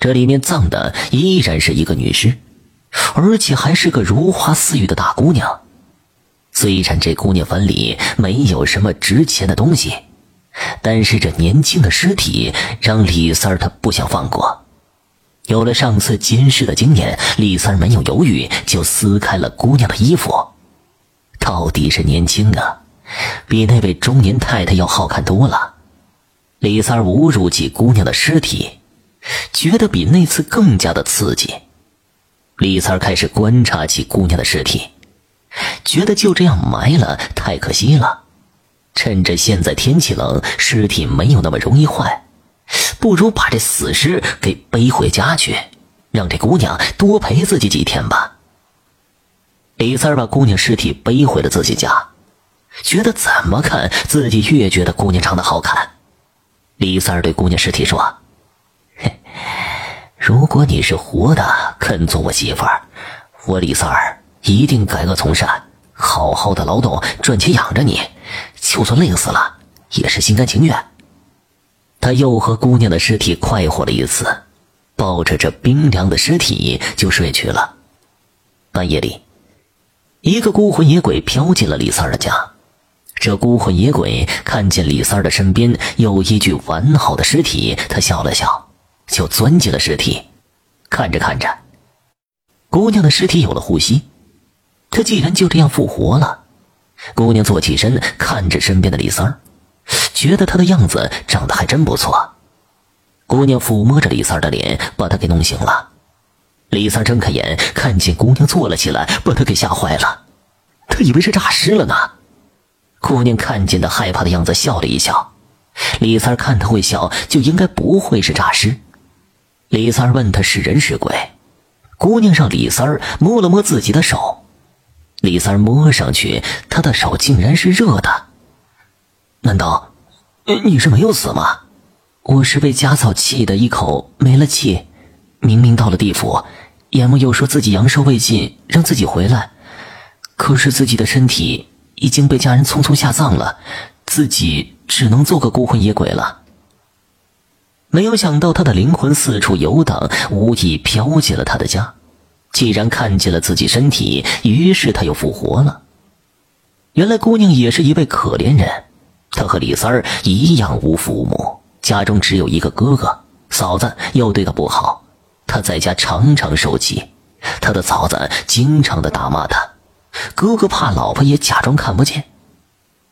这里面葬的依然是一个女尸，而且还是个如花似玉的大姑娘。虽然这姑娘坟里没有什么值钱的东西，但是这年轻的尸体让李三儿他不想放过。有了上次监视的经验，李三儿没有犹豫，就撕开了姑娘的衣服。到底是年轻啊，比那位中年太太要好看多了。李三儿侮辱起姑娘的尸体，觉得比那次更加的刺激。李三开始观察起姑娘的尸体。觉得就这样埋了太可惜了，趁着现在天气冷，尸体没有那么容易坏，不如把这死尸给背回家去，让这姑娘多陪自己几天吧。李三把姑娘尸体背回了自己家，觉得怎么看自己越觉得姑娘长得好看。李三对姑娘尸体说：“，如果你是活的，肯做我媳妇儿，我李三儿。”一定改恶从善，好好的劳动赚钱养着你，就算累死了也是心甘情愿。他又和姑娘的尸体快活了一次，抱着这冰凉的尸体就睡去了。半夜里，一个孤魂野鬼飘进了李三儿的家。这孤魂野鬼看见李三儿的身边有一具完好的尸体，他笑了笑，就钻进了尸体。看着看着，姑娘的尸体有了呼吸。她既然就这样复活了，姑娘坐起身，看着身边的李三儿，觉得他的样子长得还真不错。姑娘抚摸着李三儿的脸，把他给弄醒了。李三睁开眼，看见姑娘坐了起来，把他给吓坏了，他以为是诈尸了呢。姑娘看见他害怕的样子，笑了一笑。李三看他会笑，就应该不会是诈尸。李三儿问他是人是鬼，姑娘让李三儿摸了摸自己的手。李三摸上去，他的手竟然是热的。难道你是没有死吗？我是被家草气的，一口没了气。明明到了地府，阎王又说自己阳寿未尽，让自己回来。可是自己的身体已经被家人匆匆下葬了，自己只能做个孤魂野鬼了。没有想到，他的灵魂四处游荡，无意飘进了他的家。既然看见了自己身体，于是他又复活了。原来姑娘也是一位可怜人，她和李三儿一样无父母，家中只有一个哥哥，嫂子又对她不好，她在家常常受气，她的嫂子经常的打骂她，哥哥怕老婆也假装看不见。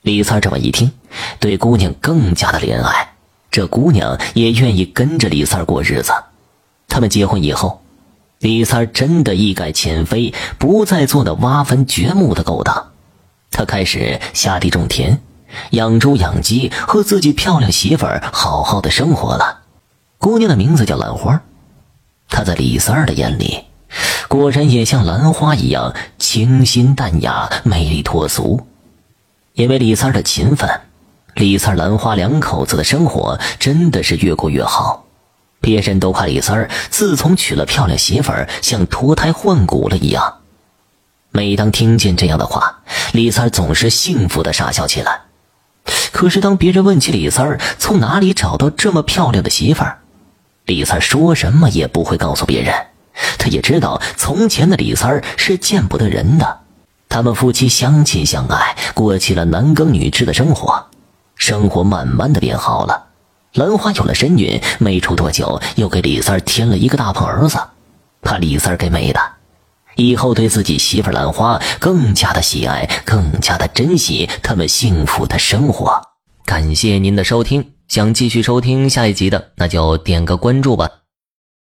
李三这么一听，对姑娘更加的怜爱，这姑娘也愿意跟着李三儿过日子。他们结婚以后。李三儿真的一改前非，不再做那挖坟掘墓的勾当。他开始下地种田，养猪养鸡，和自己漂亮媳妇儿好好的生活了。姑娘的名字叫兰花，她在李三儿的眼里，果然也像兰花一样清新淡雅、美丽脱俗。因为李三儿的勤奋，李三、兰花两口子的生活真的是越过越好。别人都夸李三儿自从娶了漂亮媳妇儿，像脱胎换骨了一样。每当听见这样的话，李三儿总是幸福的傻笑起来。可是当别人问起李三儿从哪里找到这么漂亮的媳妇儿，李三儿说什么也不会告诉别人。他也知道从前的李三儿是见不得人的。他们夫妻相亲相爱，过起了男耕女织的生活，生活慢慢的变好了。兰花有了身孕，没出多久，又给李三添了一个大胖儿子，把李三给美的，以后对自己媳妇兰花更加的喜爱，更加的珍惜他们幸福的生活。感谢您的收听，想继续收听下一集的，那就点个关注吧。